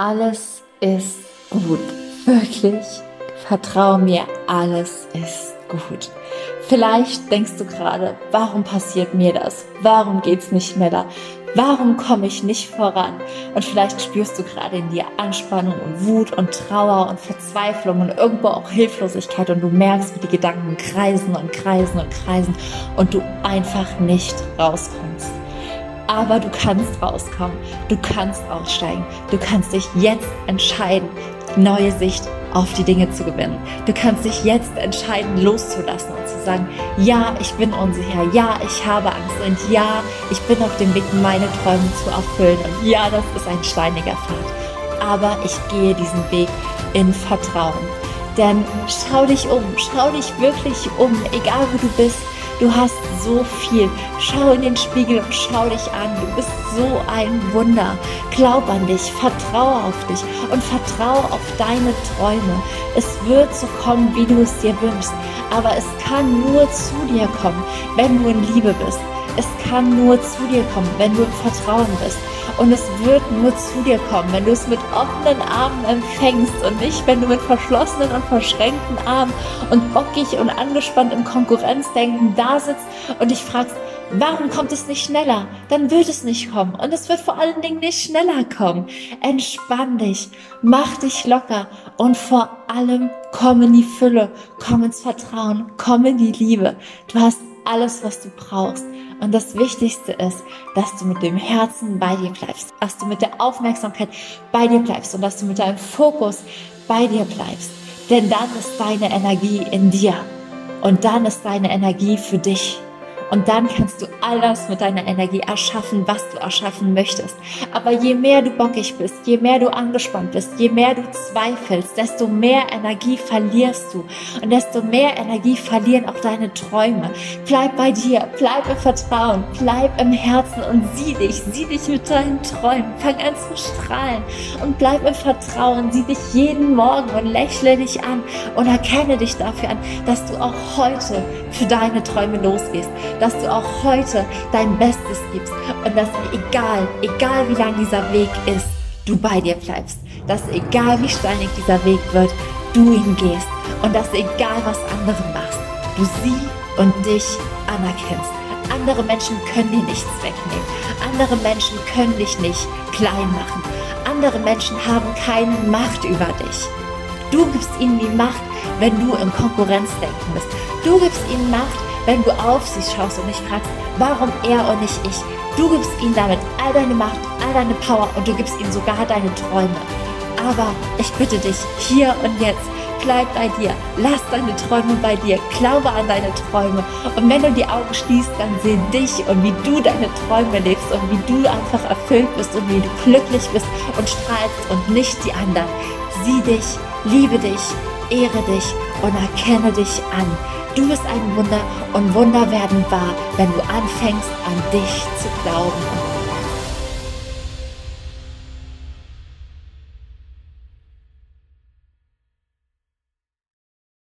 alles ist gut. Wirklich. Vertrau mir, alles ist gut. Vielleicht denkst du gerade, warum passiert mir das? Warum geht's nicht schneller? Warum komme ich nicht voran? Und vielleicht spürst du gerade in dir Anspannung und Wut und Trauer und Verzweiflung und irgendwo auch Hilflosigkeit und du merkst, wie die Gedanken kreisen und kreisen und kreisen und du einfach nicht rauskommst. Aber du kannst rauskommen, du kannst aussteigen, du kannst dich jetzt entscheiden, neue Sicht auf die Dinge zu gewinnen. Du kannst dich jetzt entscheiden, loszulassen und zu sagen, ja, ich bin unsicher, ja, ich habe Angst. Und ja, ich bin auf dem Weg, meine Träume zu erfüllen. Und ja, das ist ein steiniger Pfad. Aber ich gehe diesen Weg in Vertrauen. Denn schau dich um, schau dich wirklich um, egal wo du bist, Du hast so viel. Schau in den Spiegel und schau dich an. Du bist so ein Wunder. Glaub an dich, vertraue auf dich und vertraue auf deine Träume. Es wird so kommen, wie du es dir wünschst. Aber es kann nur zu dir kommen, wenn du in Liebe bist. Es kann nur zu dir kommen, wenn du im Vertrauen bist. Und es wird nur zu dir kommen, wenn du es mit offenen Armen empfängst und nicht, wenn du mit verschlossenen und verschränkten Armen und bockig und angespannt im Konkurrenzdenken da sitzt und dich fragst, warum kommt es nicht schneller? Dann wird es nicht kommen. Und es wird vor allen Dingen nicht schneller kommen. Entspann dich, mach dich locker und vor allem komm in die Fülle, komm ins Vertrauen, komm in die Liebe. Du hast alles, was du brauchst. Und das Wichtigste ist, dass du mit dem Herzen bei dir bleibst, dass du mit der Aufmerksamkeit bei dir bleibst und dass du mit deinem Fokus bei dir bleibst. Denn dann ist deine Energie in dir und dann ist deine Energie für dich. Und dann kannst du all das mit deiner Energie erschaffen, was du erschaffen möchtest. Aber je mehr du bockig bist, je mehr du angespannt bist, je mehr du zweifelst, desto mehr Energie verlierst du. Und desto mehr Energie verlieren auch deine Träume. Bleib bei dir, bleib im Vertrauen, bleib im Herzen und sieh dich, sieh dich mit deinen Träumen. Fang an zu strahlen und bleib im Vertrauen. Sieh dich jeden Morgen und lächle dich an und erkenne dich dafür an, dass du auch heute für deine Träume losgehst dass du auch heute dein Bestes gibst und dass egal, egal wie lang dieser Weg ist, du bei dir bleibst. Dass egal wie steinig dieser Weg wird, du ihn gehst und dass egal was andere machst, du sie und dich anerkennst. Andere Menschen können dir nichts wegnehmen. Andere Menschen können dich nicht klein machen. Andere Menschen haben keine Macht über dich. Du gibst ihnen die Macht, wenn du im Konkurrenzdenken bist. Du gibst ihnen Macht, wenn du auf sie schaust und dich fragst, warum er und nicht ich. Du gibst ihnen damit all deine Macht, all deine Power und du gibst ihnen sogar deine Träume. Aber ich bitte dich, hier und jetzt, bleib bei dir, lass deine Träume bei dir, glaube an deine Träume. Und wenn du die Augen schließt, dann seh dich und wie du deine Träume lebst und wie du einfach erfüllt bist und wie du glücklich bist und strahlst und nicht die anderen. Sieh dich, liebe dich, ehre dich und erkenne dich an. Du bist ein Wunder und Wunder werden wahr, wenn du anfängst, an dich zu glauben